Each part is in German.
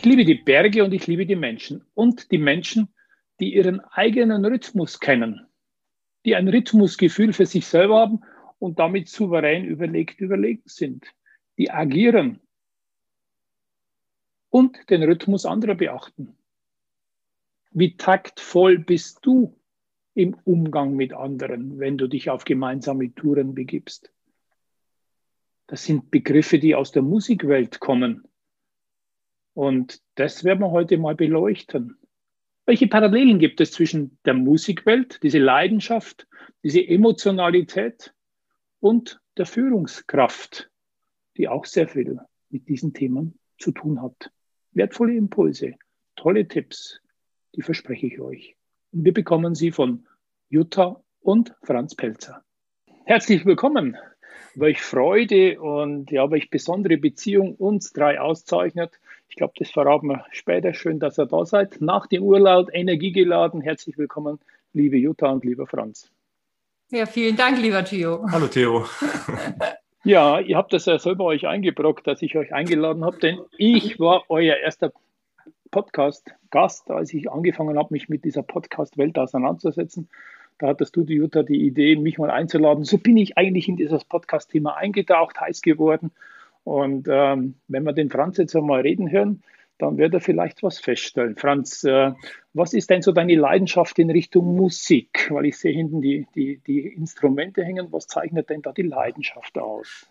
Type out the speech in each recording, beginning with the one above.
Ich liebe die Berge und ich liebe die Menschen. Und die Menschen, die ihren eigenen Rhythmus kennen, die ein Rhythmusgefühl für sich selber haben und damit souverän überlegt überlegen sind, die agieren und den Rhythmus anderer beachten. Wie taktvoll bist du im Umgang mit anderen, wenn du dich auf gemeinsame Touren begibst? Das sind Begriffe, die aus der Musikwelt kommen und das werden wir heute mal beleuchten. Welche Parallelen gibt es zwischen der Musikwelt, diese Leidenschaft, diese Emotionalität und der Führungskraft, die auch sehr viel mit diesen Themen zu tun hat? Wertvolle Impulse, tolle Tipps, die verspreche ich euch. Und wir bekommen sie von Jutta und Franz Pelzer. Herzlich willkommen, welch Freude und ja, welch besondere Beziehung uns drei auszeichnet. Ich glaube, das verraten wir später. Schön, dass ihr da seid. Nach dem Urlaub energiegeladen. Herzlich willkommen, liebe Jutta und lieber Franz. Ja, vielen Dank, lieber Theo. Hallo, Theo. ja, ihr habt das ja selber euch eingebrockt, dass ich euch eingeladen habe, denn ich war euer erster Podcast-Gast, als ich angefangen habe, mich mit dieser Podcast-Welt auseinanderzusetzen. Da hattest du, die Jutta, die Idee, mich mal einzuladen. So bin ich eigentlich in dieses Podcast-Thema eingetaucht, heiß geworden und ähm, wenn wir den Franz jetzt einmal reden hören, dann wird er vielleicht was feststellen. Franz, äh, was ist denn so deine Leidenschaft in Richtung Musik? Weil ich sehe hinten die, die, die Instrumente hängen. Was zeichnet denn da die Leidenschaft aus?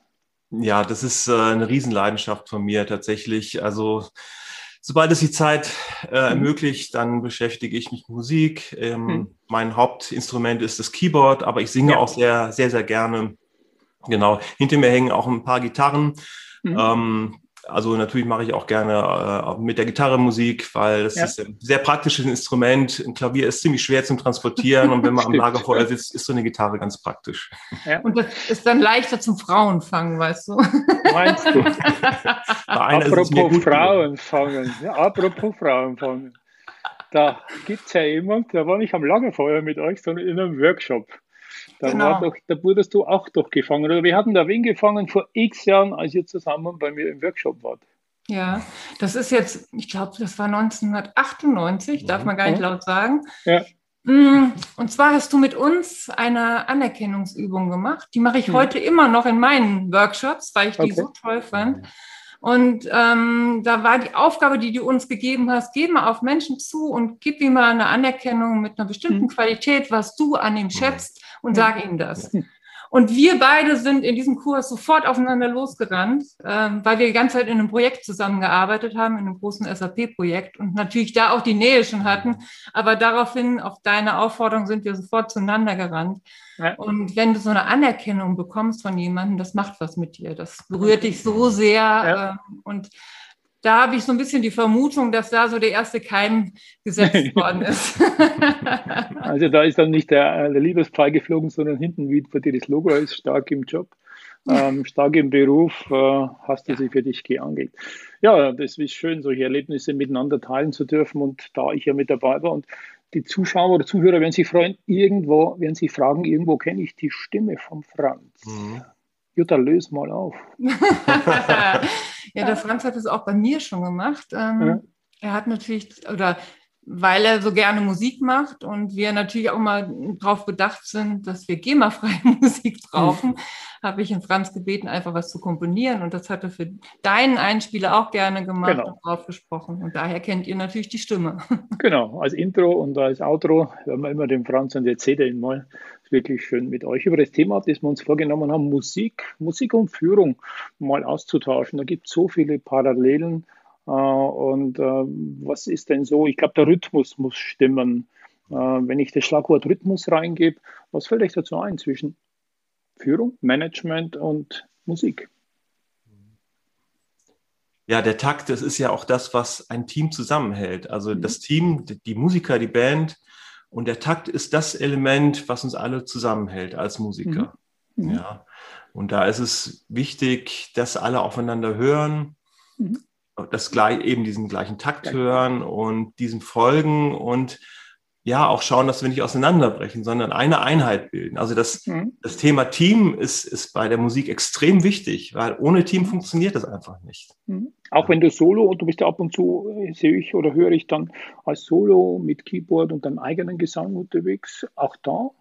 Ja, das ist äh, eine Riesenleidenschaft von mir tatsächlich. Also sobald es die Zeit äh, mhm. ermöglicht, dann beschäftige ich mich mit Musik. Ähm, mhm. Mein Hauptinstrument ist das Keyboard, aber ich singe ja. auch sehr, sehr, sehr gerne. Genau. Hinter mir hängen auch ein paar Gitarren. Mhm. Ähm, also natürlich mache ich auch gerne äh, mit der Gitarre Musik, weil das ja. ist ein sehr praktisches Instrument. Ein Klavier ist ziemlich schwer zum Transportieren und wenn man am Lagerfeuer sitzt, ist so eine Gitarre ganz praktisch. Ja. Und das ist dann leichter zum Frauenfangen, weißt du? Meinst du? apropos Frauenfangen, ja, apropos Frauenfangen. Da gibt es ja jemand, der war nicht am Lagerfeuer mit euch, sondern in einem Workshop. Da, genau. war doch, da wurdest du auch doch gefangen. Oder wir hatten da wen gefangen vor x Jahren, als ihr zusammen bei mir im Workshop wart. Ja, das ist jetzt, ich glaube, das war 1998, darf man gar nicht laut sagen. Ja. Mm, und zwar hast du mit uns eine Anerkennungsübung gemacht. Die mache ich ja. heute immer noch in meinen Workshops, weil ich die okay. so toll fand. Und ähm, da war die Aufgabe, die du uns gegeben hast, geh mal auf Menschen zu und gib ihm mal eine Anerkennung mit einer bestimmten mhm. Qualität, was du an ihm schätzt und sag ihm das. Und wir beide sind in diesem Kurs sofort aufeinander losgerannt, ähm, weil wir die ganze Zeit in einem Projekt zusammengearbeitet haben, in einem großen SAP-Projekt und natürlich da auch die Nähe schon hatten. Aber daraufhin, auf deine Aufforderung, sind wir sofort zueinander gerannt. Ja. Und wenn du so eine Anerkennung bekommst von jemandem, das macht was mit dir. Das berührt dich so sehr. Ja. Äh, und da habe ich so ein bisschen die Vermutung, dass da so der erste Keim gesetzt worden ist. also da ist dann nicht der, der Liebespfeil geflogen, sondern hinten, wie für dir das Logo ist, stark im Job, ähm, stark im Beruf, äh, hast du sie für dich geangelt. Ja, das ist schön, solche Erlebnisse miteinander teilen zu dürfen und da ich ja mit dabei war und die Zuschauer oder Zuhörer werden sich freuen, irgendwo, werden sich fragen, irgendwo kenne ich die Stimme von Franz. Mhm. Jutta, löse mal auf. ja, der Franz hat es auch bei mir schon gemacht. Ähm, ja. Er hat natürlich, oder weil er so gerne Musik macht und wir natürlich auch mal darauf bedacht sind, dass wir GEMA-freie Musik brauchen, mhm. habe ich ihn Franz gebeten, einfach was zu komponieren. Und das hat er für deinen Einspieler auch gerne gemacht genau. und drauf gesprochen. Und daher kennt ihr natürlich die Stimme. Genau, als Intro und als Outro hören wir immer den Franz und erzählt ihn mal wirklich schön mit euch über das Thema, das wir uns vorgenommen haben, Musik, Musik und Führung mal auszutauschen. Da gibt es so viele Parallelen. Äh, und äh, was ist denn so? Ich glaube, der Rhythmus muss stimmen. Äh, wenn ich das Schlagwort Rhythmus reingebe, was fällt euch dazu ein zwischen Führung, Management und Musik? ja, der Takt, das ist ja auch das, was ein Team zusammenhält. Also mhm. das Team, die Musiker, die Band und der Takt ist das Element, was uns alle zusammenhält als Musiker. Mhm. mhm. Ja. Und da ist es wichtig, dass alle aufeinander hören, mhm. das gleich, eben diesen gleichen Takt hören und diesem folgen und ja auch schauen, dass wir nicht auseinanderbrechen, sondern eine Einheit bilden. Also das, mhm. das Thema Team ist, ist bei der Musik extrem wichtig, weil ohne Team funktioniert das einfach nicht. Mhm. Auch wenn du Solo, du bist ja ab und zu, äh, sehe ich oder höre ich dann als Solo mit Keyboard und deinem eigenen Gesang unterwegs, auch da?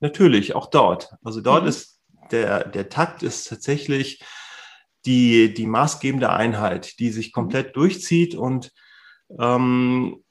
Natürlich, auch dort. Also dort mhm. ist der, der Takt ist tatsächlich die, die maßgebende Einheit, die sich komplett mhm. durchzieht und ähm,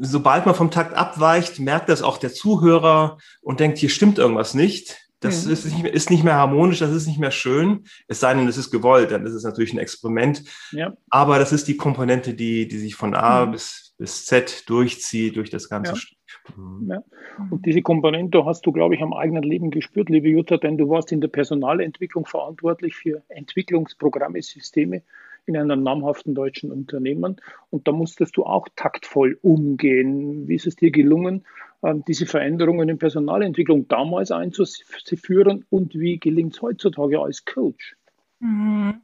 sobald man vom Takt abweicht, merkt das auch der Zuhörer und denkt, hier stimmt irgendwas nicht. Das mhm. ist, nicht mehr, ist nicht mehr harmonisch, das ist nicht mehr schön. Es sei denn, es ist gewollt, dann ist es natürlich ein Experiment. Ja. Aber das ist die Komponente, die, die sich von A mhm. bis, bis Z durchzieht, durch das ganze ja. Stück. Mhm. Ja. Und diese Komponente hast du, glaube ich, am eigenen Leben gespürt, liebe Jutta, denn du warst in der Personalentwicklung verantwortlich für Entwicklungsprogramme, Systeme in einem namhaften deutschen Unternehmen. Und da musstest du auch taktvoll umgehen. Wie ist es dir gelungen, ähm, diese Veränderungen in Personalentwicklung damals einzuführen und wie gelingt es heutzutage als Coach? Mhm.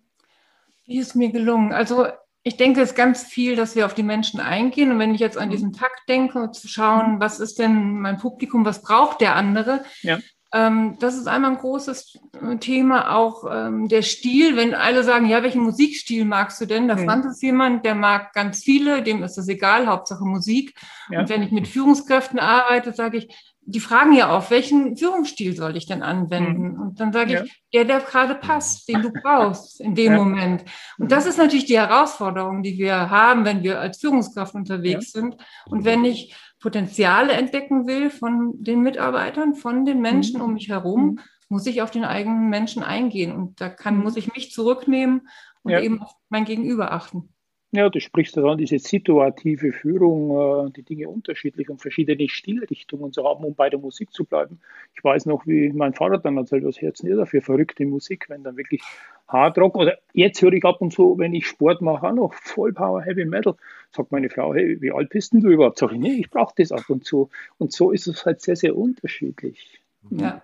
Wie ist mir gelungen? Also ich denke, es ist ganz viel, dass wir auf die Menschen eingehen. Und wenn ich jetzt an mhm. diesen Takt denke, zu schauen, was ist denn mein Publikum, was braucht der andere, ja. Ähm, das ist einmal ein großes äh, Thema, auch ähm, der Stil. Wenn alle sagen, ja, welchen Musikstil magst du denn? Da mhm. fragt es jemand, der mag ganz viele, dem ist das egal, Hauptsache Musik. Ja. Und wenn ich mit Führungskräften arbeite, sage ich, die fragen ja auch, welchen Führungsstil soll ich denn anwenden? Mhm. Und dann sage ja. ich, der, der gerade passt, den du brauchst in dem ja. Moment. Und das ist natürlich die Herausforderung, die wir haben, wenn wir als Führungskraft unterwegs ja. sind. Und wenn ich Potenziale entdecken will von den Mitarbeitern, von den Menschen mhm. um mich herum, mhm. muss ich auf den eigenen Menschen eingehen. Und da kann, mhm. muss ich mich zurücknehmen und eben auf mein Gegenüber achten. Ja, du sprichst dann diese situative Führung, äh, die Dinge unterschiedlich und verschiedene Stilrichtungen zu haben, um bei der Musik zu bleiben. Ich weiß noch, wie mein Vater dann erzählt, was Herz nieder für verrückte Musik, wenn dann wirklich Hardrock oder jetzt höre ich ab und zu, wenn ich Sport mache, auch noch Vollpower Heavy Metal. Sagt meine Frau, hey, wie alt bist denn du überhaupt? Sag ich, nee, ich brauche das ab und zu. Und so ist es halt sehr, sehr unterschiedlich. Ja.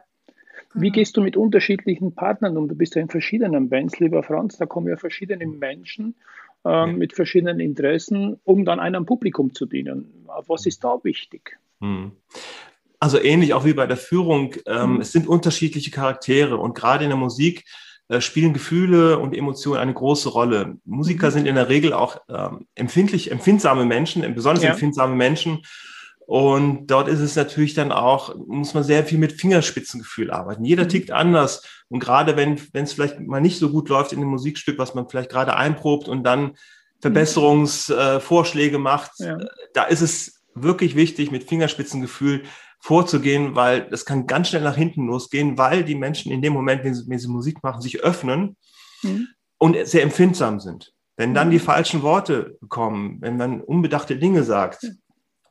Wie genau. gehst du mit unterschiedlichen Partnern um? Du bist ja in verschiedenen Bands, lieber Franz, da kommen ja verschiedene Menschen ähm, mit verschiedenen Interessen, um dann einem Publikum zu dienen. Was ist da wichtig? Hm. Also ähnlich auch wie bei der Führung. Ähm, mhm. Es sind unterschiedliche Charaktere und gerade in der Musik äh, spielen Gefühle und Emotionen eine große Rolle. Musiker mhm. sind in der Regel auch ähm, empfindlich, empfindsame Menschen, besonders ja. empfindsame Menschen. Und dort ist es natürlich dann auch, muss man sehr viel mit Fingerspitzengefühl arbeiten. Jeder mhm. tickt anders. Und gerade wenn wenn es vielleicht mal nicht so gut läuft in dem Musikstück, was man vielleicht gerade einprobt und dann Verbesserungsvorschläge äh, macht, ja. Da ist es wirklich wichtig, mit Fingerspitzengefühl vorzugehen, weil das kann ganz schnell nach hinten losgehen, weil die Menschen in dem Moment, wenn sie, wenn sie Musik machen, sich öffnen mhm. und sehr empfindsam sind. Wenn dann die mhm. falschen Worte kommen, wenn man unbedachte Dinge sagt,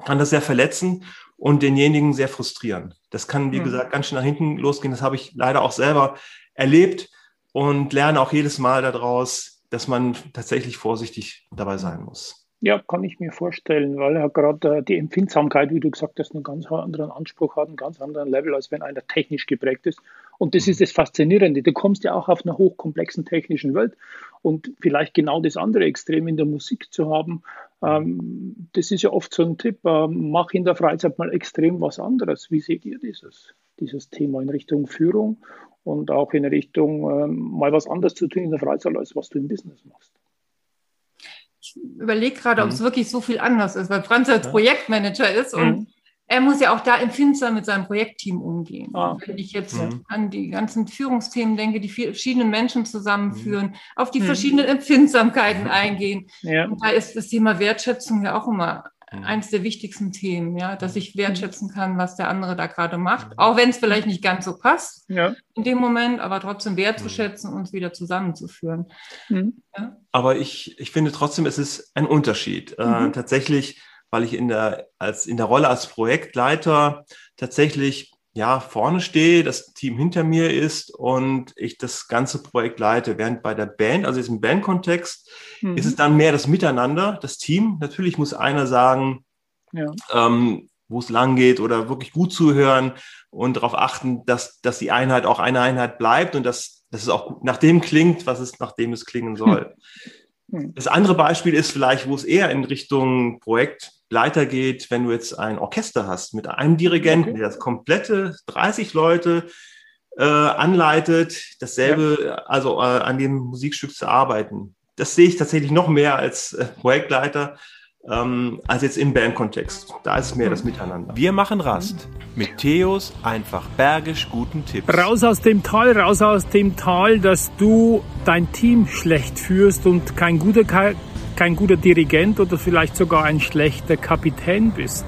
kann das sehr verletzen und denjenigen sehr frustrieren. Das kann, wie mhm. gesagt, ganz schnell nach hinten losgehen. Das habe ich leider auch selber erlebt und lerne auch jedes Mal daraus, dass man tatsächlich vorsichtig dabei sein muss. Ja, kann ich mir vorstellen, weil er gerade äh, die Empfindsamkeit, wie du gesagt hast, einen ganz anderen Anspruch hat, einen ganz anderen Level, als wenn einer technisch geprägt ist. Und das ist das Faszinierende. Du kommst ja auch auf einer hochkomplexen technischen Welt und vielleicht genau das andere Extrem in der Musik zu haben. Ähm, das ist ja oft so ein Tipp, äh, mach in der Freizeit mal extrem was anderes. Wie seht ihr dieses, dieses Thema in Richtung Führung und auch in Richtung ähm, mal was anderes zu tun in der Freizeit, als was du im Business machst? ich überlege gerade, ob es mhm. wirklich so viel anders ist, weil Franz als Projektmanager ist und mhm. Er muss ja auch da empfindsam mit seinem Projektteam umgehen. Ah. Wenn ich jetzt mhm. an die ganzen Führungsthemen denke, die verschiedenen Menschen zusammenführen, mhm. auf die mhm. verschiedenen Empfindsamkeiten eingehen. Ja. Und da ist das Thema Wertschätzung ja auch immer Mhm. eines der wichtigsten Themen, ja, dass ich wertschätzen kann, was der andere da gerade macht, mhm. auch wenn es vielleicht nicht ganz so passt ja. in dem Moment, aber trotzdem wertzuschätzen und uns wieder zusammenzuführen. Mhm. Ja? Aber ich, ich finde trotzdem, es ist ein Unterschied. Äh, mhm. Äh, tatsächlich, weil ich in der, als, in der Rolle als Projektleiter tatsächlich ja, vorne stehe, das Team hinter mir ist und ich das ganze Projekt leite. Während bei der Band, also jetzt im Bandkontext, mhm. ist es dann mehr das Miteinander, das Team. Natürlich muss einer sagen, ja. ähm, wo es lang geht oder wirklich gut zuhören und darauf achten, dass, dass die Einheit auch eine Einheit bleibt und dass, dass es auch nach dem klingt, was es nach dem es klingen soll. Mhm. Das andere Beispiel ist vielleicht, wo es eher in Richtung Projekt Leiter geht, wenn du jetzt ein Orchester hast mit einem Dirigenten, okay. der das komplette 30 Leute äh, anleitet, dasselbe, ja. also äh, an dem Musikstück zu arbeiten. Das sehe ich tatsächlich noch mehr als äh, Projektleiter, ähm, als jetzt im Bandkontext. Da ist es mehr das Miteinander. Wir machen Rast mit Theos einfach bergisch guten Tipps. Raus aus dem Tal, raus aus dem Tal, dass du dein Team schlecht führst und kein guter kein guter Dirigent oder vielleicht sogar ein schlechter Kapitän bist.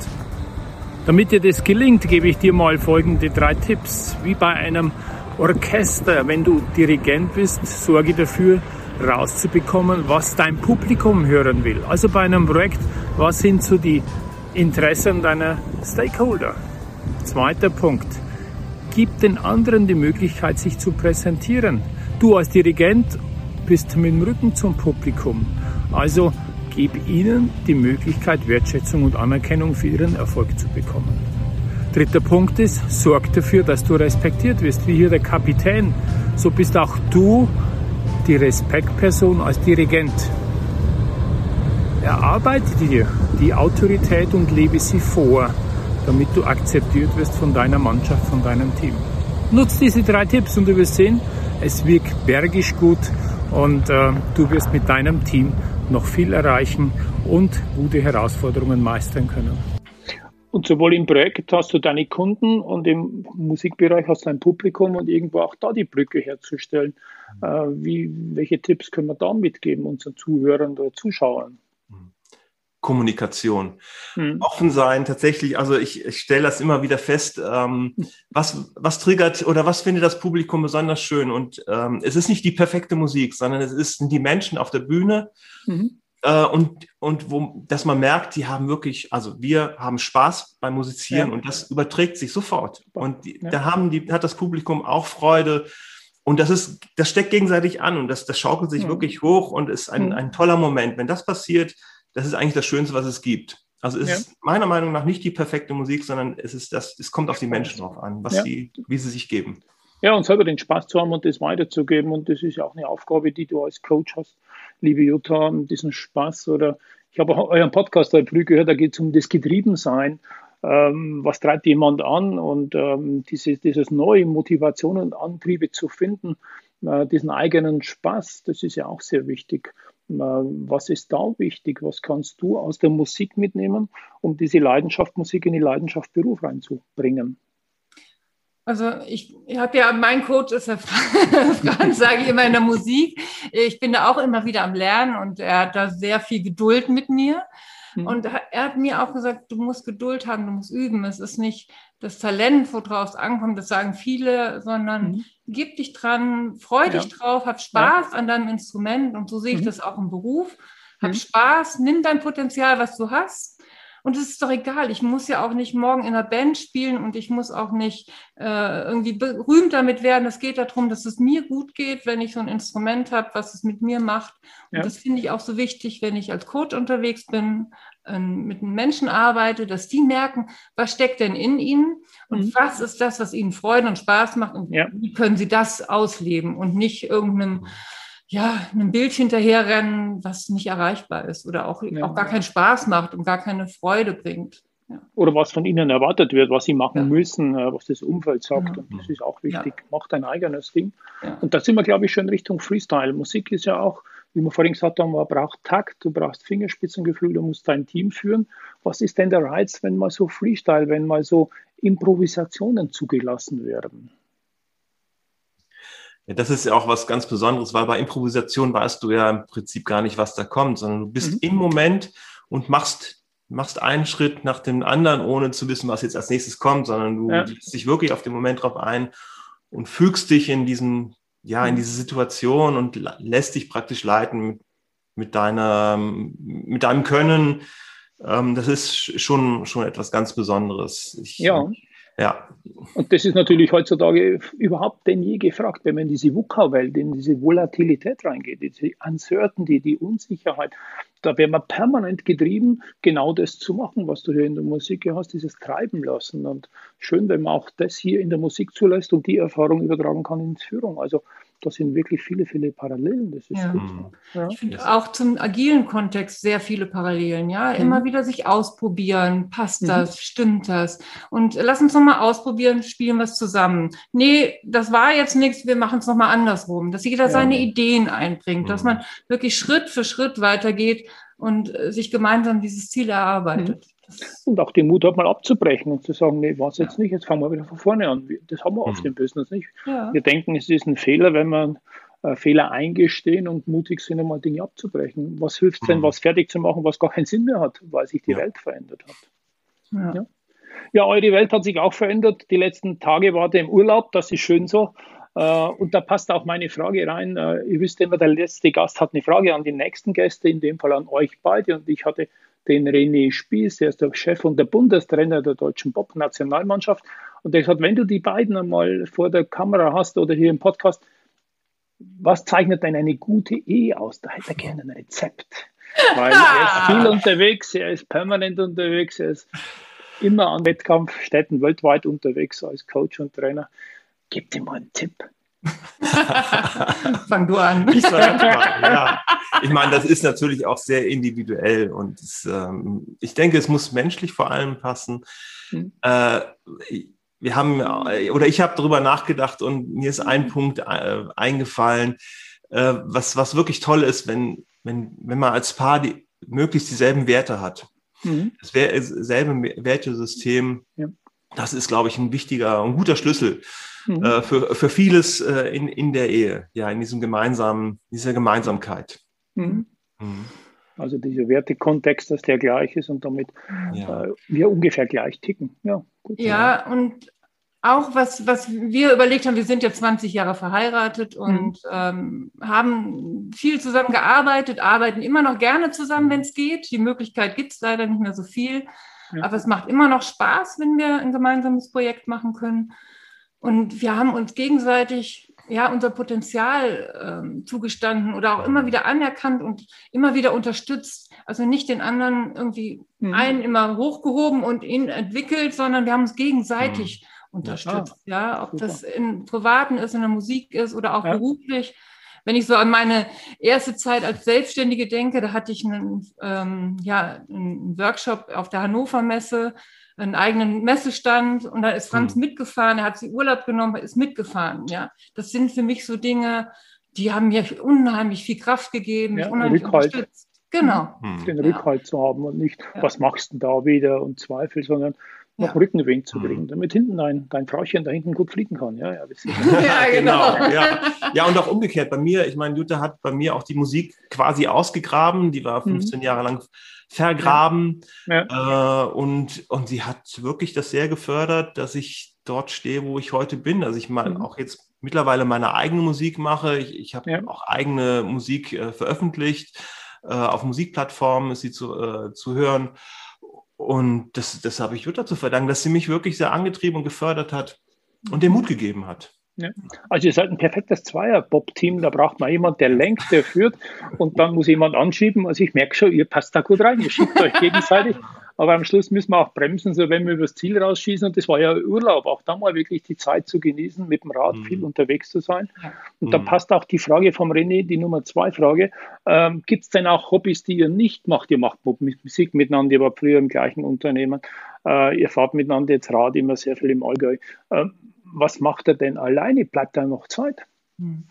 Damit dir das gelingt, gebe ich dir mal folgende drei Tipps. Wie bei einem Orchester, wenn du Dirigent bist, sorge dafür, rauszubekommen, was dein Publikum hören will. Also bei einem Projekt, was sind so die Interessen deiner Stakeholder? Zweiter Punkt. Gib den anderen die Möglichkeit, sich zu präsentieren. Du als Dirigent bist mit dem Rücken zum Publikum. Also gib ihnen die Möglichkeit, Wertschätzung und Anerkennung für ihren Erfolg zu bekommen. Dritter Punkt ist, sorg dafür, dass du respektiert wirst, wie hier der Kapitän. So bist auch du die Respektperson als Dirigent. Erarbeite dir die Autorität und lebe sie vor, damit du akzeptiert wirst von deiner Mannschaft, von deinem Team. Nutz diese drei Tipps und du wirst sehen, es wirkt bergisch gut und äh, du wirst mit deinem Team noch viel erreichen und gute Herausforderungen meistern können. Und sowohl im Projekt hast du deine Kunden und im Musikbereich hast du ein Publikum und irgendwo auch da die Brücke herzustellen. Äh, wie, welche Tipps können wir da mitgeben unseren Zuhörern oder Zuschauern? Kommunikation. Hm. Offen sein, tatsächlich, also ich, ich stelle das immer wieder fest, ähm, was, was triggert oder was findet das Publikum besonders schön? Und ähm, es ist nicht die perfekte Musik, sondern es ist, sind die Menschen auf der Bühne mhm. äh, und, und wo, dass man merkt, die haben wirklich, also wir haben Spaß beim Musizieren ja. und das überträgt sich sofort. Und die, ja. da haben die, hat das Publikum auch Freude. Und das ist, das steckt gegenseitig an und das, das schaukelt sich mhm. wirklich hoch und ist ein, mhm. ein toller Moment. Wenn das passiert, das ist eigentlich das Schönste, was es gibt. Also es ja. ist meiner Meinung nach nicht die perfekte Musik, sondern es ist das, es kommt auf die Menschen drauf an, was ja. sie, wie sie sich geben. Ja, und selber den Spaß zu haben und das weiterzugeben. Und das ist ja auch eine Aufgabe, die du als Coach hast, liebe Jutta, diesen Spaß. Oder ich habe euren Podcast heute früh gehört, da geht es um das Getriebensein. Ähm, was treibt jemand an? Und ähm, diese, dieses neue Motivation und Antriebe zu finden, äh, diesen eigenen Spaß, das ist ja auch sehr wichtig. Was ist da wichtig? Was kannst du aus der Musik mitnehmen, um diese Leidenschaft Musik in die Leidenschaft Beruf reinzubringen? Also ich, ich habe ja, mein Coach ist der Franz, sage ich immer in der Musik. Ich bin da auch immer wieder am Lernen und er hat da sehr viel Geduld mit mir. Mhm. Und er hat mir auch gesagt, du musst Geduld haben, du musst üben. Es ist nicht das Talent, worauf es ankommt, das sagen viele, sondern mhm. gib dich dran, freu dich drauf, hab Spaß ja. an deinem Instrument und so sehe ich mhm. das auch im Beruf. Hab mhm. Spaß, nimm dein Potenzial, was du hast und es ist doch egal, ich muss ja auch nicht morgen in einer Band spielen und ich muss auch nicht äh, irgendwie berühmt damit werden. Es geht darum, dass es mir gut geht, wenn ich so ein Instrument habe, was es mit mir macht. Und ja. das finde ich auch so wichtig, wenn ich als Coach unterwegs bin, äh, mit Menschen arbeite, dass die merken, was steckt denn in ihnen und mhm. was ist das, was ihnen Freude und Spaß macht und ja. wie können sie das ausleben und nicht irgendeinem ja, einem Bild hinterherrennen, was nicht erreichbar ist oder auch, ja. auch gar keinen Spaß macht und gar keine Freude bringt. Ja. Oder was von ihnen erwartet wird, was sie machen ja. müssen, äh, was das Umfeld sagt. Und das ist auch wichtig. Mach dein eigenes Ding. Und da sind wir, glaube ich, schon Richtung Freestyle. Musik ist ja auch, wie wir vorhin gesagt haben, man braucht Takt, du brauchst Fingerspitzengefühl, du musst dein Team führen. Was ist denn der Reiz, wenn mal so Freestyle, wenn mal so Improvisationen zugelassen werden? Ja, das ist ja auch was ganz Besonderes, weil bei Improvisation weißt du ja im Prinzip gar nicht, was da kommt, sondern du bist mhm. im Moment und machst, machst einen Schritt nach dem anderen, ohne zu wissen, was jetzt als nächstes kommt, sondern du ja. lässt dich wirklich auf den Moment drauf ein und fügst dich in diesen, ja, in mhm. diese Situation und lässt dich praktisch leiten mit, mit deiner, mit deinem Können. Ähm, das ist schon, schon etwas ganz Besonderes. Ich, ja Ja. Und das ist natürlich heutzutage überhaupt denn je gefragt, wenn man in diese VUCA-Welt, in diese Volatilität reingeht, diese Uncertainty, die Unsicherheit. Da werden wir permanent getrieben, genau das zu machen, was du hier in der Musik hast, dieses Treiben lassen. Und schön, wenn man auch das hier in der Musik zulässt und die Erfahrung übertragen kann in Führung. Also da sind wirklich viele, viele Parallelen. Das ist ja. gut. Mhm. Ja. Ich finde auch zum agilen Kontext sehr viele Parallelen. Ja, mhm. immer wieder sich ausprobieren. Passt mhm. das? Stimmt das? Und lass uns nochmal ausprobieren, spielen wir es zusammen. Nee, das war jetzt nichts, wir machen es nochmal andersrum. Dass jeder ja. seine Ideen einbringt, dass mhm. man wirklich Schritt für Schritt weitergeht und äh, sich gemeinsam dieses Ziel erarbeitet. Und auch den Mut hat, mal abzubrechen und zu sagen, nee, was jetzt nicht, jetzt fangen wir wieder von vorne an. Das haben wir oft mhm. im Business nicht. Ja. Wir denken, es ist ein Fehler, wenn wir äh, Fehler eingestehen und mutig sind, einmal Dinge abzubrechen. Was hilft denn, mhm. was fertig zu machen, was gar keinen Sinn mehr hat, weil sich die ja. Welt verändert hat. Ja. ja. Ja, eure Welt hat sich auch verändert. Die letzten Tage wart ihr im Urlaub, das ist schön so. Äh, und da passt auch meine Frage rein. Äh, ihr wisst immer, der letzte Gast hat eine Frage an die nächsten Gäste, in dem Fall an euch beide. Und ich hatte den René Spieß, der ist der Chef und der Bundestrainer der deutschen Bob-Nationalmannschaft. Und der hat gesagt, wenn du die beiden einmal vor der Kamera hast oder hier im Podcast, was zeichnet denn eine gute Ehe aus? Da hätte er gerne ein Rezept. Weil er ist viel unterwegs, er ist permanent unterwegs, er ist immer an Wettkampfstätten weltweit unterwegs als Coach und Trainer. Gib dir mal einen Tipp. Fang du an. Ich, ja. ich meine, das ist natürlich auch sehr individuell und es, ähm, ich denke, es muss menschlich vor allem passen. Mhm. Äh, wir haben, oder ich habe darüber nachgedacht und mir ist ein Punkt äh, eingefallen, äh, was, was wirklich toll ist, wenn, wenn, wenn man als Paar die, möglichst dieselben Werte hat. Mhm. Das selbe Wertesystem, ja. Das ist, glaube ich, ein wichtiger und guter Schlüssel mhm. äh, für, für vieles äh, in, in der Ehe, ja, in diesem gemeinsamen, dieser Gemeinsamkeit. Mhm. Mhm. Also dieser Wertekontext, dass der gleich ist und damit ja. äh, wir ungefähr gleich ticken. Ja, gut. ja, und auch was, was wir überlegt haben, wir sind ja 20 Jahre verheiratet und mhm. ähm, haben viel zusammen gearbeitet, arbeiten immer noch gerne zusammen, wenn es geht. Die Möglichkeit gibt es leider nicht mehr so viel. Ja. Aber es macht immer noch Spaß, wenn wir ein gemeinsames Projekt machen können. Und wir haben uns gegenseitig ja unser Potenzial ähm, zugestanden oder auch immer wieder anerkannt und immer wieder unterstützt. Also nicht den anderen irgendwie mhm. einen immer hochgehoben und ihn entwickelt, sondern wir haben uns gegenseitig mhm. unterstützt. Ja, ja ob Super. das im Privaten ist, in der Musik ist oder auch ja. beruflich. Wenn ich so an meine erste Zeit als Selbstständige denke, da hatte ich einen, ähm, ja, einen Workshop auf der Hannover Messe einen eigenen Messestand und da ist Franz mhm. mitgefahren, er hat sich Urlaub genommen, ist mitgefahren. Ja, das sind für mich so Dinge, die haben mir unheimlich viel Kraft gegeben, ja, mich unheimlich Rückhalt. unterstützt. Genau. Mhm. Den Rückhalt ja. zu haben und nicht, ja. was machst du denn da wieder und Zweifel, sondern noch ja. Rückenwind zu kriegen, mhm. damit hinten dein, dein Frauchen da hinten gut fliegen kann. Ja, ja, ja genau. genau. ja. ja, und auch umgekehrt. Bei mir, ich meine, Jutta hat bei mir auch die Musik quasi ausgegraben. Die war 15 mhm. Jahre lang vergraben. Ja. Äh, und, und sie hat wirklich das sehr gefördert, dass ich dort stehe, wo ich heute bin. Also ich mal mhm. auch jetzt mittlerweile meine eigene Musik mache. Ich, ich habe ja. auch eigene Musik äh, veröffentlicht. Äh, auf Musikplattformen ist sie zu, äh, zu hören. Und das, das habe ich Jutta zu verdanken, dass sie mich wirklich sehr angetrieben und gefördert hat und den Mut gegeben hat. Ja. Also ihr seid ein perfektes Zweier-Bob-Team, da braucht man jemand, der lenkt, der führt und dann muss jemand anschieben. Also ich merke schon, ihr passt da gut rein, ihr schiebt euch gegenseitig, aber am Schluss müssen wir auch bremsen, so wenn wir übers Ziel rausschießen und das war ja Urlaub, auch da mal wirklich die Zeit zu genießen, mit dem Rad mhm. viel unterwegs zu sein. Und mhm. da passt auch die Frage vom René, die Nummer zwei Frage, ähm, gibt es denn auch Hobbys, die ihr nicht macht? Ihr macht Musik miteinander, ihr wart früher im gleichen Unternehmen, äh, ihr fahrt miteinander jetzt Rad immer sehr viel im Allgäu. Ähm, was macht er denn alleine? Bleibt da noch Zeit? Hm.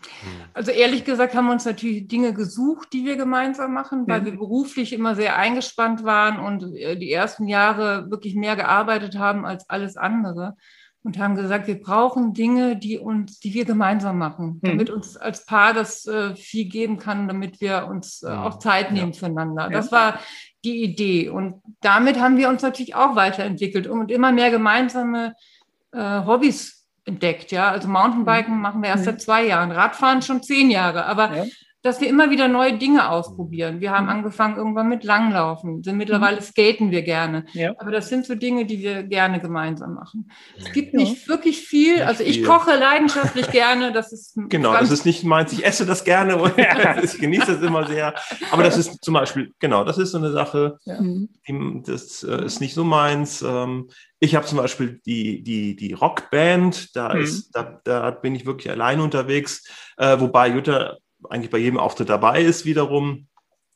Also ehrlich gesagt haben wir uns natürlich Dinge gesucht, die wir gemeinsam machen, weil mhm. wir beruflich immer sehr eingespannt waren und äh, die ersten Jahre wirklich mehr gearbeitet haben als alles andere und haben gesagt, wir brauchen Dinge, die uns, die wir gemeinsam machen, damit uns als Paar das äh, viel geben kann, damit wir uns äh, auch Zeit nehmen ja. füreinander. Das war die Idee und damit haben wir uns natürlich auch weiterentwickelt und immer mehr gemeinsame äh, Hobbys entdeckt. Ja, also Mountainbiken mhm. machen wir erst seit mhm. zwei Jahren, Radfahren schon zehn Jahre. Aber ja. Dass wir immer wieder neue Dinge ausprobieren. Wir haben mhm. angefangen irgendwann mit Langlaufen, sind mittlerweile mhm. skaten wir gerne. Ja. Aber das sind so Dinge, die wir gerne gemeinsam machen. Es gibt ja. nicht wirklich viel. Nicht also ich viel. koche leidenschaftlich gerne. Das ist genau, das ist nicht meins. Ich esse das gerne und ich genieße das immer sehr. Aber das ist zum Beispiel genau, das ist so eine Sache. Ja. Die, das äh, ist nicht so meins. Ähm, ich habe zum Beispiel die, die, die Rockband, da, mhm. ist, da, da bin ich wirklich allein unterwegs, äh, wobei Jutta eigentlich bei jedem Auftritt dabei ist wiederum.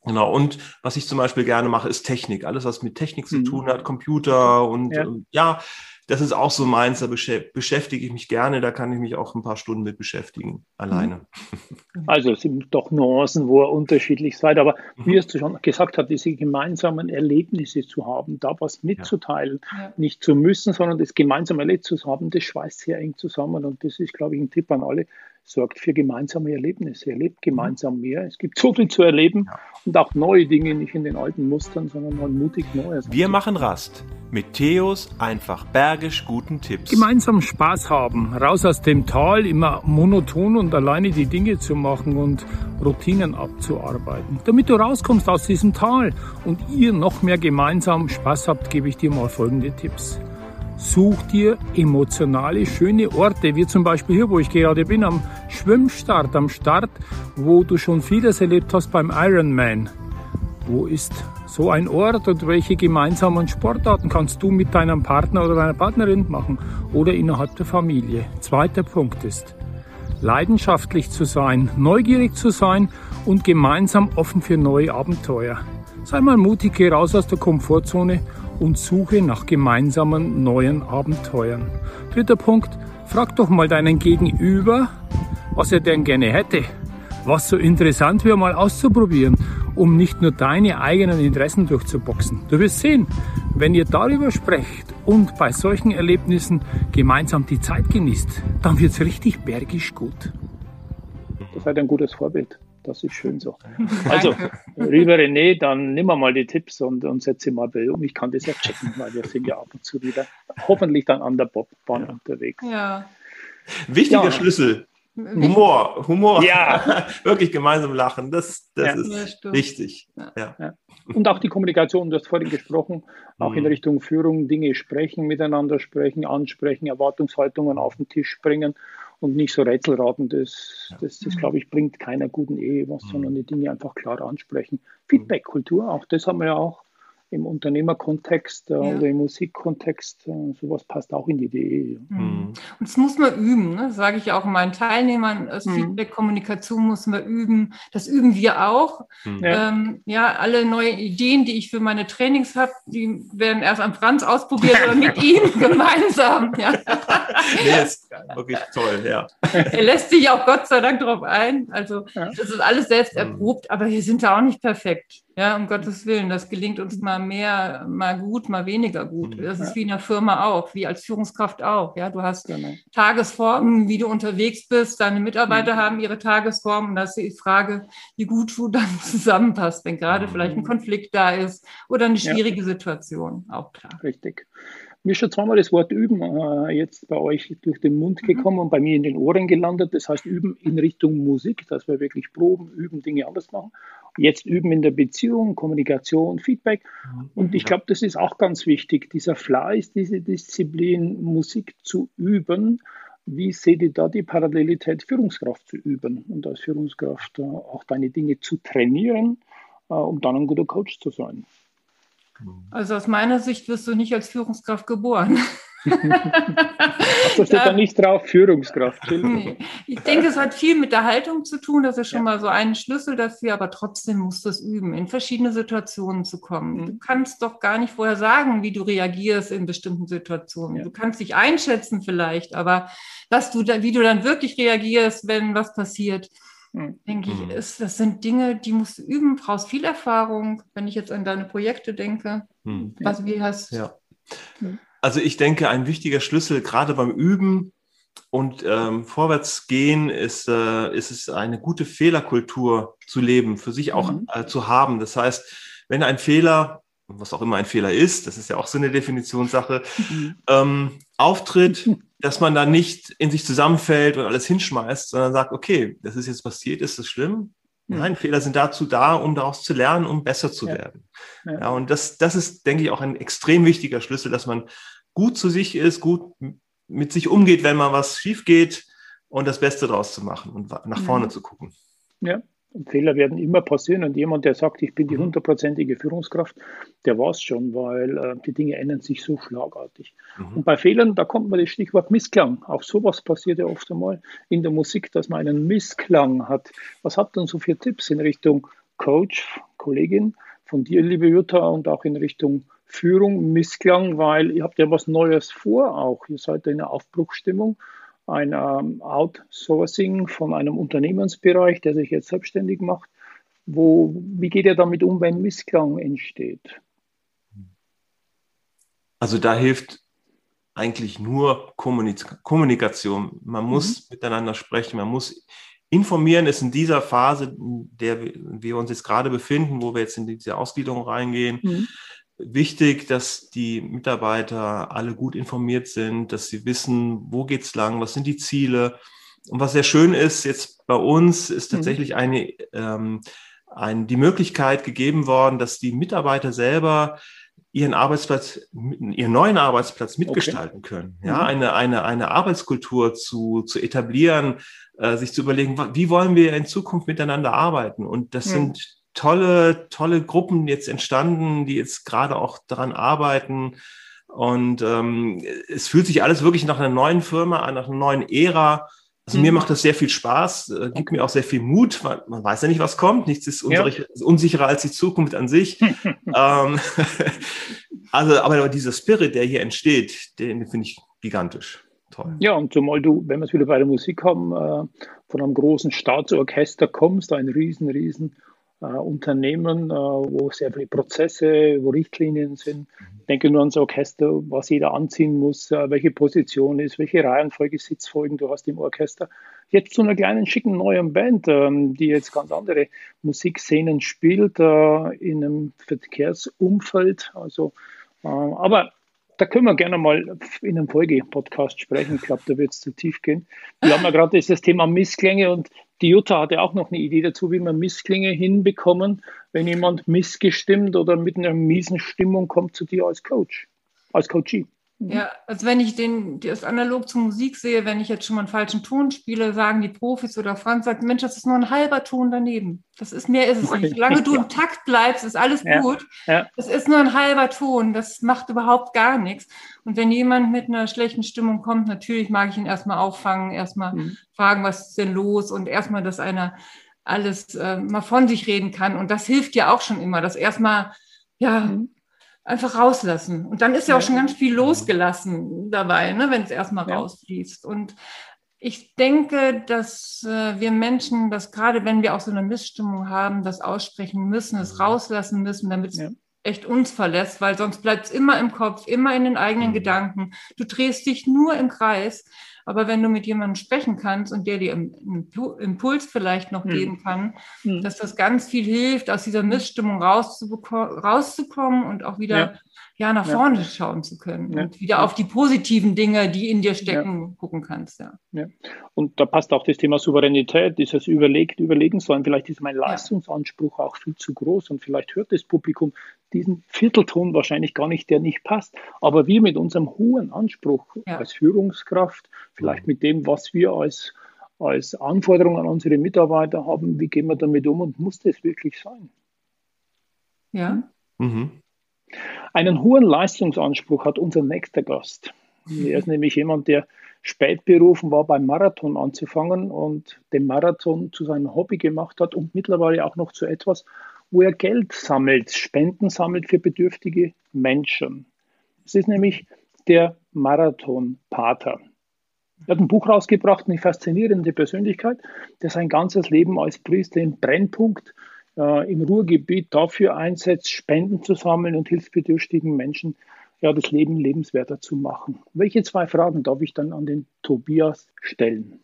Genau, und was ich zum Beispiel gerne mache, ist Technik. Alles, was mit Technik zu mhm. tun hat, Computer und ja, und, ja das ist auch so meins, da beschäftige ich mich gerne, da kann ich mich auch ein paar Stunden mit beschäftigen, alleine. Mhm. Also es sind doch Nuancen, wo er unterschiedlich seid, aber mhm. wie es schon gesagt hat, diese gemeinsamen Erlebnisse zu haben, da was mitzuteilen, ja. nicht zu müssen, sondern das gemeinsame Erlebnis zu haben, das schweißt sehr eng zusammen und das ist, glaube ich, ein Tipp an alle, sorgt für gemeinsame Erlebnisse, erlebt gemeinsam mehr. Es gibt so viel zu erleben ja. und auch neue Dinge, nicht in den alten Mustern, sondern mal mutig Neues. Wir machen Rast mit Theos einfach bergisch guten Tipps. Gemeinsam Spaß haben, raus aus dem Tal, immer monoton und alleine die Dinge zu machen und Routinen abzuarbeiten. Damit du rauskommst aus diesem Tal und ihr noch mehr gemeinsam Spaß habt, gebe ich dir mal folgende Tipps. Such dir emotionale, schöne Orte, wie zum Beispiel hier, wo ich gerade bin, am Schwimmstart, am Start, wo du schon vieles erlebt hast beim Ironman. Wo ist so ein Ort und welche gemeinsamen Sportarten kannst du mit deinem Partner oder deiner Partnerin machen oder innerhalb der Familie? Zweiter Punkt ist, leidenschaftlich zu sein, neugierig zu sein und gemeinsam offen für neue Abenteuer. Sei mal mutig, geh raus aus der Komfortzone und suche nach gemeinsamen neuen Abenteuern. Dritter Punkt, frag doch mal deinen Gegenüber, was er denn gerne hätte, was so interessant wäre mal auszuprobieren, um nicht nur deine eigenen Interessen durchzuboxen. Du wirst sehen, wenn ihr darüber sprecht und bei solchen Erlebnissen gemeinsam die Zeit genießt, dann wird's richtig bergisch gut. Das ist halt ein gutes Vorbild. Das ist schön so. Also, lieber René, dann nimm mal die Tipps und, und setze mal bei um. Ich kann das ja checken, weil wir sind ja ab und zu wieder hoffentlich dann an der Bobbahn ja. unterwegs. Ja. Wichtiger ja. Schlüssel. Humor, Humor. Ja. Wirklich gemeinsam lachen, das, das ja. ist ja, wichtig. Ja. Und auch die Kommunikation, du hast vorhin gesprochen, auch mhm. in Richtung Führung, Dinge sprechen, miteinander sprechen, ansprechen, Erwartungshaltungen auf den Tisch bringen und nicht so Rätselraten. Das, das, das glaube ich, bringt keiner guten Ehe was, sondern die Dinge einfach klar ansprechen. Feedback-Kultur, auch das haben wir ja auch im Unternehmerkontext äh, ja. oder im Musikkontext, äh, sowas passt auch in die Idee. Mhm. mhm. Und das muss man üben, ne? das sage ich auch meinen Teilnehmern. Das mhm. Feedback, Kommunikation muss man üben. Das üben wir auch. Mhm. Ähm, ja, alle neue Ideen, die ich für meine Trainings habe, die werden erst am Franz ausprobiert oder mit ihm gemeinsam. Ja. nee, ist wirklich toll, ja. Er lässt sich auch Gott sei Dank darauf ein. Also das ist alles selbst mhm. erprobt, aber wir sind da auch nicht perfekt. Ja, um Gottes Willen, das gelingt uns mal mehr, mal gut, mal weniger gut. Mhm. Das ist wie in der Firma auch, wie als Führungskraft auch. Ja, du hast genau. Tagesformen, wie du unterwegs bist. Deine Mitarbeiter mhm. haben ihre Tagesformen. Und das ist die Frage, wie gut du dann zusammenpasst, wenn gerade vielleicht ein mhm. Konflikt da ist oder eine schwierige ja. Situation. Auch klar. Richtig. Mir ist schon zweimal das Wort üben äh, jetzt bei euch durch den Mund mhm. gekommen mhm. und bei mir in den Ohren gelandet. Das heißt üben in Richtung Musik, dass wir wirklich proben, üben, Dinge anders machen jetzt üben in der Beziehung, Kommunikation, Feedback. Und ich glaube, das ist auch ganz wichtig, dieser Fleiß, diese Disziplin, Musik zu üben. Wie seht ihr da die Parallelität, Führungskraft zu üben und als Führungskraft auch deine Dinge zu trainieren, äh, um dann ein guter Coach zu sein? Also aus meiner Sicht wirst du nicht als Führungskraft geboren. Ach, das steht da nicht drauf, Führungskraft. Nee. Ich denke, es hat viel mit der Haltung zu tun. Das ist schon ja. mal so ein Schlüssel dafür, aber trotzdem musst du es üben, in verschiedene Situationen zu kommen. Mhm. Du kannst doch gar nicht vorher sagen, wie du reagierst in bestimmten Situationen. Ja. Du kannst dich einschätzen vielleicht, aber was du da, wie du dann wirklich reagierst, wenn was passiert, mhm. denke ich, mhm. ist, das sind Dinge, die musst du üben, brauchst viel Erfahrung, wenn ich jetzt an deine Projekte denke. Mhm. Was, wie hast ja. Mhm. Also ich denke, ein wichtiger Schlüssel gerade beim Üben und ähm, vorwärts gehen ist, äh, ist es eine gute Fehlerkultur zu leben, für sich auch mhm. äh, zu haben. Das heißt, wenn ein Fehler, was auch immer ein Fehler ist, das ist ja auch so eine Definitionssache, mhm. ähm, auftritt, dass man da nicht in sich zusammenfällt und alles hinschmeißt, sondern sagt, okay, das ist jetzt passiert, ist das schlimm? Nein, Fehler sind dazu da, um daraus zu lernen, um besser zu ja. werden. Ja. ja, und das, das ist, denke ich, auch ein extrem wichtiger Schlüssel, dass man gut zu sich ist, gut mit sich umgeht, wenn mal was schief geht und das Beste daraus zu machen und nach vorne mhm. zu gucken. Ja, Fehler werden immer passieren und jemand, der sagt, ich bin die mhm. hundertprozentige Führungskraft, der war es schon, weil äh, die Dinge ändern sich so schlagartig. Mhm. Und bei Fehlern, da kommt man das Stichwort Missklang. Auch sowas passiert ja oft einmal in der Musik, dass man einen Missklang hat. Was habt ihr denn so für Tipps in Richtung Coach, Kollegin, von dir, liebe Jutta, und auch in Richtung Führung, Missklang, weil ihr habt ja was Neues vor auch. Ihr seid in einer Aufbruchsstimmung ein ähm, Outsourcing von einem Unternehmensbereich, der sich jetzt selbstständig macht. Wo, wie geht er damit um, wenn Missklang entsteht? Also da hilft eigentlich nur Kommunikation. Man muss mhm. miteinander sprechen, man muss informieren. Ist in dieser Phase, in der wir uns jetzt gerade befinden, wo wir jetzt in diese Ausgliederung reingehen, mhm wichtig, dass die Mitarbeiter alle gut informiert sind, dass sie wissen, wo geht's lang, was sind die Ziele. Und was sehr schön ist jetzt bei uns, ist mhm. tatsächlich mhm. eine, ähm, ein, die Möglichkeit gegeben worden, dass die Mitarbeiter selber ihren Arbeitsplatz, ihren neuen Arbeitsplatz mitgestalten okay. können. Ja, mhm. eine, eine, eine Arbeitskultur zu, zu etablieren, äh, sich zu überlegen, wie wollen wir in Zukunft miteinander arbeiten? Und das mhm. sind tolle, tolle Gruppen jetzt entstanden, die jetzt gerade auch daran arbeiten. Und ähm, es fühlt sich alles wirklich nach einer neuen Firma an, nach einer neuen Ära. Also mhm. mir macht das sehr viel Spaß, äh, gibt mir auch sehr viel Mut, weil man weiß ja nicht, was kommt. Nichts ist ja. unsicherer als die Zukunft an sich. ähm, also, aber dieser Spirit, der hier entsteht, den finde ich gigantisch. Toll. Ja, und zumal du, wenn wir es wieder bei der Musik haben, äh, von einem großen Staatsorchester kommst, ein riesen, riesen Unternehmen, äh, wo sehr viele Prozesse, wo Richtlinien sind. Ich denke nur ans Orchester, was jeder anziehen muss, äh, welche Position ist, welche Reihenfolge, Sitzfolgen du hast im Orchester. Jetzt zu einer kleinen, schicken neuen Band, ähm, die jetzt ganz andere Musikszenen spielt, äh, in einem Verkehrsumfeld. Also, äh, aber da können wir gerne mal in einem Folge-Podcast sprechen. Ich glaube, da wird es zu tief gehen. Wir haben ja gerade das Thema Missklänge und die Jutta hatte auch noch eine Idee dazu, wie man Missklänge hinbekommen, wenn jemand missgestimmt oder mit einer miesen Stimmung kommt zu dir als Coach, als Coachie. Mhm. Ja, also wenn ich den, das analog zur Musik sehe, wenn ich jetzt schon mal einen falschen Ton spiele, sagen die Profis oder Franz sagt, Mensch, das ist nur ein halber Ton daneben. Das ist mehr ist es nicht. Solange du im Takt bleibst, ist alles ja. gut. Ja. Das ist nur ein halber Ton. Das macht überhaupt gar nichts. Und wenn jemand mit einer schlechten Stimmung kommt, natürlich mag ich ihn erstmal auffangen, erstmal mhm. fragen, was ist denn los und erstmal, dass einer alles äh, mal von sich reden kann. Und das hilft ja auch schon immer, dass erstmal ja, mhm einfach rauslassen. Und dann ist ja auch schon ganz viel losgelassen dabei, ne, wenn es erstmal ja. rausfließt. Und ich denke, dass äh, wir Menschen, dass gerade wenn wir auch so eine Missstimmung haben, das aussprechen müssen, es rauslassen müssen, damit es ja. echt uns verlässt, weil sonst bleibt es immer im Kopf, immer in den eigenen mhm. Gedanken. Du drehst dich nur im Kreis. Aber wenn du mit jemandem sprechen kannst und der dir einen Impuls vielleicht noch mhm. geben kann, mhm. dass das ganz viel hilft, aus dieser Missstimmung rauszukommen und auch wieder ja ja nach vorne schauen zu können ja. und wieder auf die positiven Dinge, die in dir stecken, ja. gucken kannst. Ja. ja. Und da passt auch das Thema Souveränität, dieses überlegt, überlegen sollen. Vielleicht ist mein Leistungsanspruch auch viel zu groß und vielleicht hört das Publikum diesen Viertelton wahrscheinlich gar nicht, der nicht passt. Aber wir mit unserem hohen Anspruch als Führungskraft, vielleicht mit dem, was wir als als Anforderung an unsere Mitarbeiter haben, wie gehen wir damit um und muss das wirklich sein? Ja. Mhm. Einen hohen Leistungsanspruch hat unser nächster Gast. Er ist nämlich jemand, der spät berufen war, beim Marathon anzufangen und den Marathon zu seinem Hobby gemacht hat und mittlerweile auch noch zu etwas, wo er Geld sammelt, Spenden sammelt für bedürftige Menschen. Es ist nämlich der Marathon-Pater. Er hat ein Buch rausgebracht, eine faszinierende Persönlichkeit, der sein ganzes Leben als Priester im Brennpunkt äh, im Ruhrgebiet dafür einsetzt, Spenden zu sammeln und hilfsbedürftigen Menschen ja, das Leben lebenswerter zu machen. Welche zwei Fragen darf ich dann an den Tobias stellen?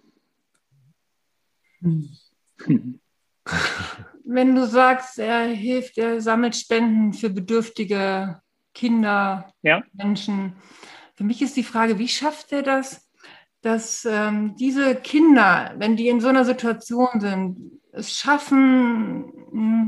Hm. Wenn du sagst, er hilft, er sammelt Spenden für bedürftige Kinder, ja. Menschen. Für mich ist die Frage, wie schafft er das, dass ähm, diese Kinder, wenn die in so einer Situation sind, es schaffen,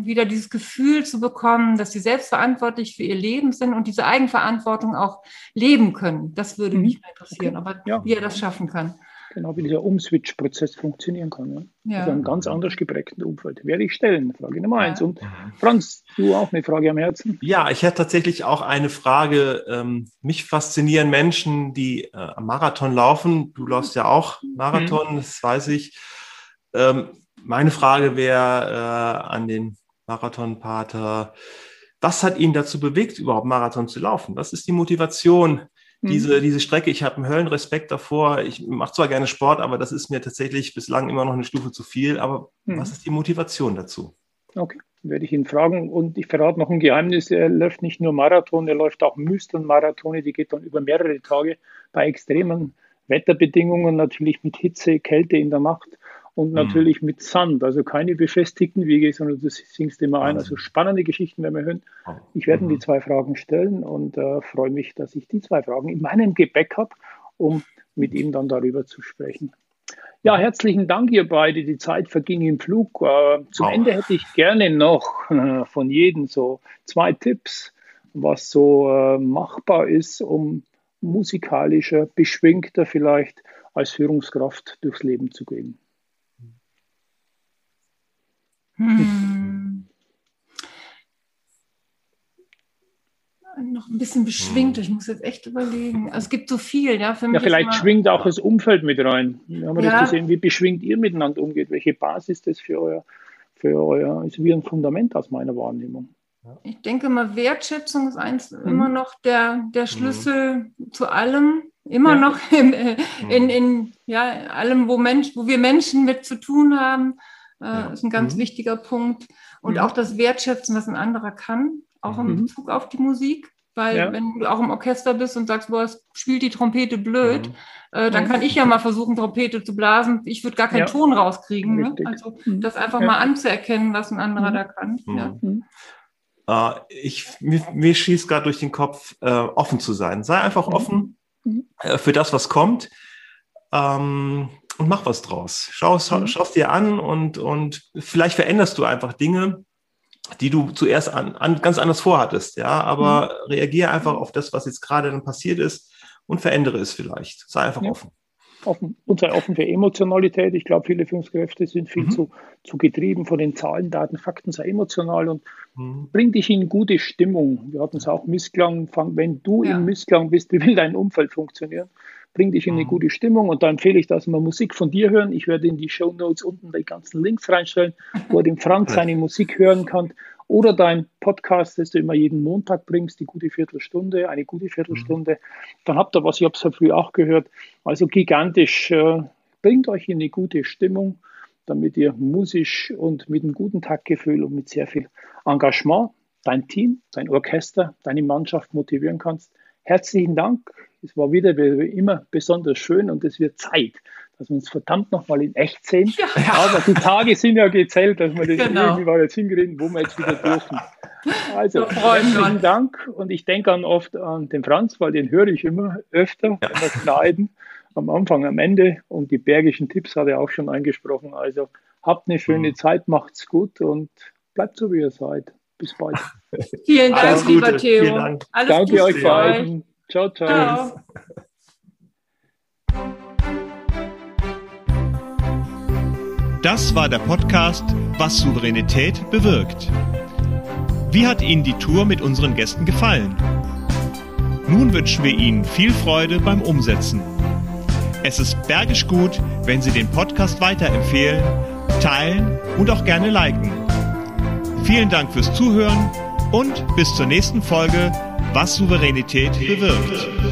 wieder dieses Gefühl zu bekommen, dass sie selbstverantwortlich für ihr Leben sind und diese Eigenverantwortung auch leben können. Das würde mich mhm. interessieren, okay. aber ja. wie er das schaffen kann genau wie dieser Umswitch-Prozess funktionieren kann. Ja? Ja. Also ein ganz anders geprägten Umfeld. Werde ich stellen, Frage Nummer eins. Und Franz, du auch eine Frage am Herzen? Ja, ich hätte tatsächlich auch eine Frage. Ähm, mich faszinieren Menschen, die äh, Marathon laufen. Du läufst ja auch Marathon, mhm. das weiß ich. Ähm, meine Frage wäre äh, an den Marathonpater. Was hat ihn dazu bewegt, überhaupt Marathon zu laufen? Was ist die Motivation, diese, mhm. diese Strecke, ich habe einen Höllenrespekt davor. Ich mache zwar gerne Sport, aber das ist mir tatsächlich bislang immer noch eine Stufe zu viel. Aber mhm. was ist die Motivation dazu? Okay, werde ich ihn fragen. Und ich verrate noch ein Geheimnis. Er läuft nicht nur Marathon, er läuft auch Müsteln-Marathone. Die geht dann über mehrere Tage bei extremen Wetterbedingungen, natürlich mit Hitze, Kälte in der Nacht und mhm. natürlich mit Sand, also keine befestigten Wege, sondern du singst immer ein. Also spannende Geschichten werden wir hören. Ich werde mhm. die zwei Fragen stellen und äh, freue mich, dass ich die zwei Fragen in meinem Gepäck habe, um mit ihm dann darüber zu sprechen. Ja, herzlichen Dank, ihr beide. Die Zeit verging im Flug. Äh, zum wow. Ende hätte ich gerne noch äh, von jedem so zwei Tipps, was so äh, machbar ist, um musikalischer, beschwingter vielleicht als Führungskraft durchs Leben zu gehen. Hm. Noch ein bisschen beschwingt, ich muss jetzt echt überlegen. Also es gibt so viel, ja. Für mich ja, vielleicht schwingt auch das Umfeld mit rein. Wir haben ja. das gesehen, wie beschwingt ihr miteinander umgeht, welche Basis das für euer, für euer, ist wie ein Fundament aus meiner Wahrnehmung. Ich denke mal, Wertschätzung ist eins mhm. immer noch der, der Schlüssel mhm. zu allem. Immer ja. noch in, äh, in, in, ja, allem, wo, Mensch, wo wir Menschen mit zu tun haben äh, ja. ist ein ganz mhm. wichtiger Punkt. Und mhm. auch das Wertschätzen, was ein anderer kann, auch in mhm. Bezug auf die Musik. Weil ja. wenn du auch im Orchester bist und sagst, boah, es spielt die Trompete blöd, mhm. äh, dann kann ich ja mal versuchen, Trompete zu blasen. Ich würde gar keinen ja. Ton rauskriegen. Ne? Also mhm. das einfach mal anzuerkennen, was ein anderer da kann. Ja. Uh, ich, mir, mir schießt gerade durch den Kopf, äh, offen zu sein. Sei einfach offen äh, für das, was kommt. Ähm, und mach was draus. Schau es mhm. dir an und, und vielleicht veränderst du einfach Dinge, die du zuerst an, an ganz anders vorhattest. Ja, aber mhm. reagiere einfach auf das, was jetzt gerade dann passiert ist und verändere es vielleicht. Sei einfach ja. offen. Offen. Und sei offen für Emotionalität. Ich glaube, viele Führungskräfte sind viel mhm. zu, zu getrieben von den Zahlen, Daten, Fakten, sei emotional und mhm. bring dich in gute Stimmung. Wir hatten es auch Missklang. Wenn du ja. im Missklang bist, wie will dein Umfeld funktionieren? Bringt dich in eine mhm. gute Stimmung. Und da empfehle ich, dass wir Musik von dir hören. Ich werde in die Show Notes unten die ganzen Links reinstellen, wo er den Frank seine Musik hören kann. Oder dein Podcast, das du immer jeden Montag bringst, die gute Viertelstunde, eine gute Viertelstunde. Mhm. Dann habt ihr was, ich habe es ja früh auch gehört. Also gigantisch, äh, bringt euch in eine gute Stimmung, damit ihr musisch und mit einem guten Taktgefühl und mit sehr viel Engagement dein Team, dein Orchester, deine Mannschaft motivieren kannst. Herzlichen Dank. Es war wieder wie immer besonders schön und es wird Zeit, dass wir uns verdammt nochmal in echt sehen. Ja. Aber die Tage sind ja gezählt, dass wir das genau. irgendwie mal jetzt hinkriegen, wo wir jetzt wieder dürfen. Also, herzlichen Dank und ich denke an oft an den Franz, weil den höre ich immer öfter, ja. wir schneiden, am Anfang, am Ende und die bergischen Tipps hat er auch schon angesprochen. Also habt eine schöne mhm. Zeit, macht's gut und bleibt so, wie ihr seid. Bis bald. Vielen Dank, Alles lieber. Theo. Dank. Alles Danke Gute euch beiden. Ciao, ciao. ciao. Das war der Podcast Was Souveränität bewirkt. Wie hat Ihnen die Tour mit unseren Gästen gefallen? Nun wünschen wir Ihnen viel Freude beim Umsetzen. Es ist bergisch gut, wenn Sie den Podcast weiterempfehlen, teilen und auch gerne liken. Vielen Dank fürs Zuhören und bis zur nächsten Folge, was Souveränität bewirkt.